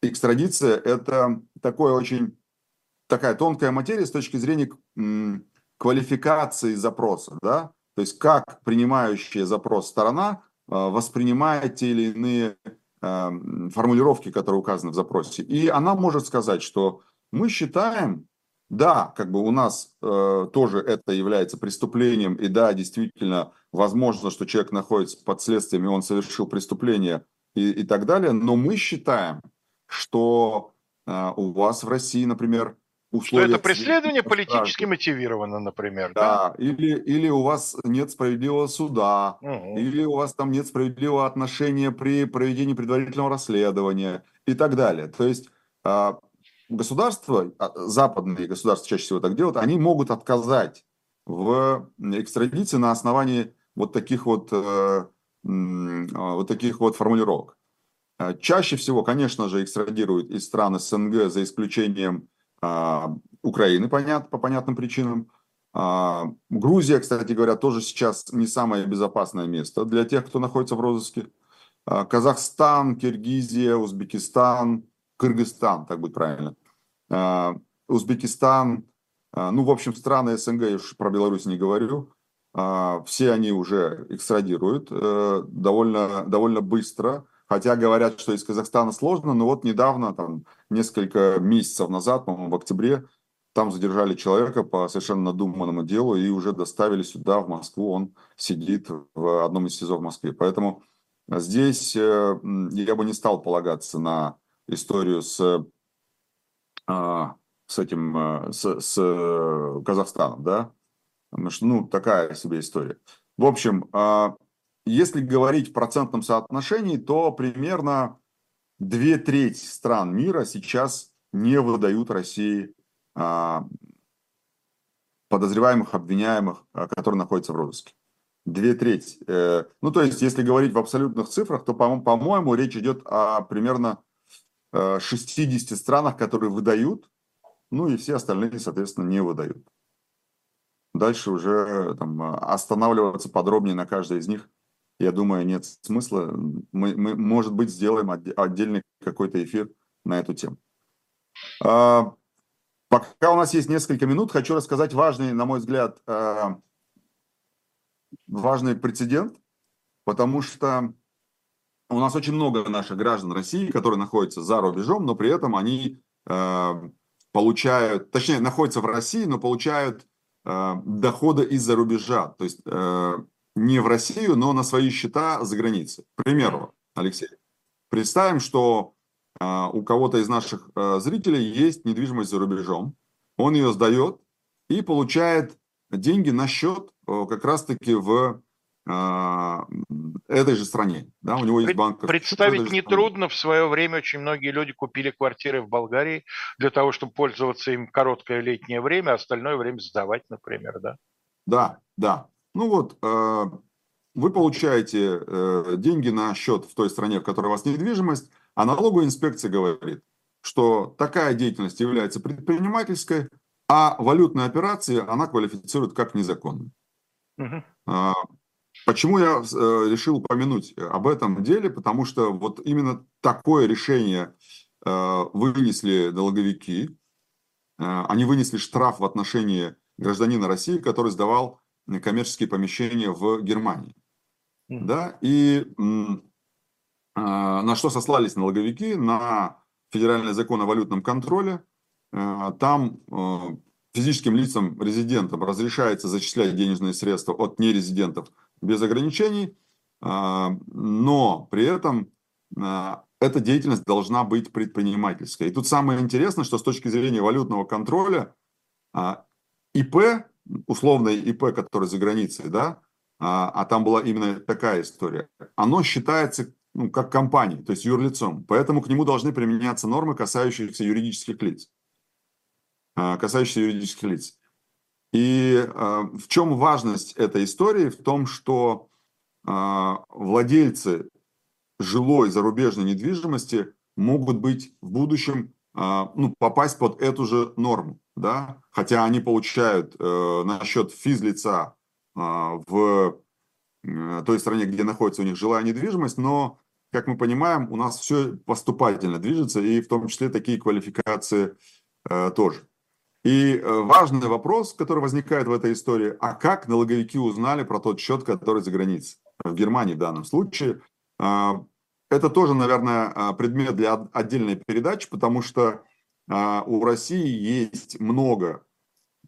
экстрадиция – это такое очень такая тонкая материя с точки зрения квалификации запроса, да, то есть как принимающая запрос сторона а, воспринимает те или иные а, формулировки, которые указаны в запросе. И она может сказать, что мы считаем, да, как бы у нас э, тоже это является преступлением, и да, действительно, возможно, что человек находится под следствием, и он совершил преступление и, и так далее, но мы считаем, что э, у вас в России, например, условиях... Что это преследование политически мотивировано, например, да? Да, или, или у вас нет справедливого суда, угу. или у вас там нет справедливого отношения при проведении предварительного расследования и так далее. То есть а, государства, а, западные государства чаще всего так делают, они могут отказать в экстрадиции на основании вот таких вот, э, а, вот таких вот формулировок. Чаще всего, конечно же, экстрадируют из стран СНГ за исключением Украины, понят, по понятным причинам. А, Грузия, кстати говоря, тоже сейчас не самое безопасное место для тех, кто находится в розыске. А, Казахстан, Киргизия, Узбекистан, Кыргызстан, так будет правильно. Узбекистан, ну, в общем, страны СНГ, я уж про Беларусь не говорю, все они уже экстрадируют э, довольно, довольно быстро. Хотя говорят, что из Казахстана сложно, но вот недавно, там, несколько месяцев назад, по-моему, в октябре, там задержали человека по совершенно надуманному делу и уже доставили сюда, в Москву. Он сидит в одном из СИЗО в Москве. Поэтому здесь э, я бы не стал полагаться на историю с, а, с этим, э, с, с Казахстаном, да? Ну, такая себе история. В общем, а, если говорить в процентном соотношении, то примерно две трети стран мира сейчас не выдают России а, подозреваемых, обвиняемых, а, которые находятся в розыске. Две трети. Э, ну, то есть, если говорить в абсолютных цифрах, то, по-моему, речь идет о примерно 60 э, странах, которые выдают, ну и все остальные, соответственно, не выдают. Дальше уже там, останавливаться подробнее на каждой из них я думаю, нет смысла. Мы, мы может быть, сделаем отдельный какой-то эфир на эту тему. А, пока у нас есть несколько минут, хочу рассказать важный, на мой взгляд, а, важный прецедент, потому что у нас очень много наших граждан России, которые находятся за рубежом, но при этом они а, получают, точнее, находятся в России, но получают доходы из-за рубежа. То есть не в Россию, но на свои счета за границей. К примеру, Алексей, представим, что э, у кого-то из наших э, зрителей есть недвижимость за рубежом, он ее сдает и получает деньги на счет э, как раз-таки в этой же стране. Да, у него есть банк. Представить нетрудно. В свое время очень многие люди купили квартиры в Болгарии для того, чтобы пользоваться им короткое летнее время, а остальное время сдавать, например, да? Да, да. Ну вот, э, вы получаете э, деньги на счет в той стране, в которой у вас недвижимость, а налоговая инспекция говорит, что такая деятельность является предпринимательской, а валютные операции она квалифицирует как незаконные. Угу. Почему я э, решил упомянуть об этом деле? Потому что вот именно такое решение вынесли налоговики. Они вынесли штраф в отношении гражданина России, который сдавал коммерческие помещения в Германии. Mm. Да, и а, на что сослались налоговики? На федеральный закон о валютном контроле. А, там а, физическим лицам, резидентам разрешается зачислять денежные средства от нерезидентов без ограничений, но при этом эта деятельность должна быть предпринимательской. И тут самое интересное, что с точки зрения валютного контроля ИП условное ИП, который за границей, да, а, а там была именно такая история, оно считается ну, как компанией, то есть юрлицом. Поэтому к нему должны применяться нормы, касающиеся юридических лиц. А, касающиеся юридических лиц. И а, в чем важность этой истории? В том, что а, владельцы жилой зарубежной недвижимости могут быть в будущем, ну, попасть под эту же норму да, хотя они получают э, на счет физлица э, в той стране, где находится у них жилая недвижимость, но, как мы понимаем, у нас все поступательно движется, и в том числе такие квалификации э, тоже. И э, важный вопрос, который возникает в этой истории, а как налоговики узнали про тот счет, который за границей, в Германии в данном случае, э, это тоже, наверное, э, предмет для отдельной передачи, потому что а, у России есть много,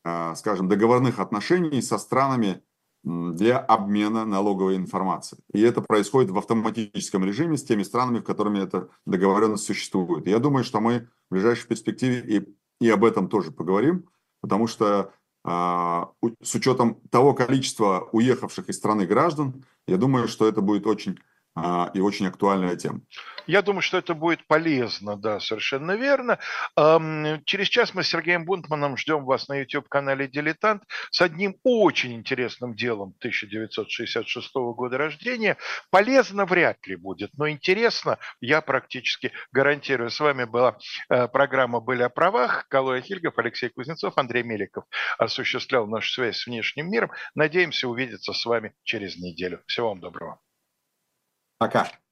а, скажем, договорных отношений со странами для обмена налоговой информацией. И это происходит в автоматическом режиме с теми странами, в которыми эта договоренность существует. Я думаю, что мы в ближайшей перспективе и и об этом тоже поговорим, потому что а, с учетом того количества уехавших из страны граждан, я думаю, что это будет очень а, и очень актуальная тема. Я думаю, что это будет полезно, да, совершенно верно. Через час мы с Сергеем Бунтманом ждем вас на YouTube-канале «Дилетант» с одним очень интересным делом 1966 года рождения. Полезно вряд ли будет, но интересно я практически гарантирую. С вами была э, программа «Были о правах». Калоя Хильгов, Алексей Кузнецов, Андрей Меликов осуществлял нашу связь с внешним миром. Надеемся увидеться с вами через неделю. Всего вам доброго. Пока.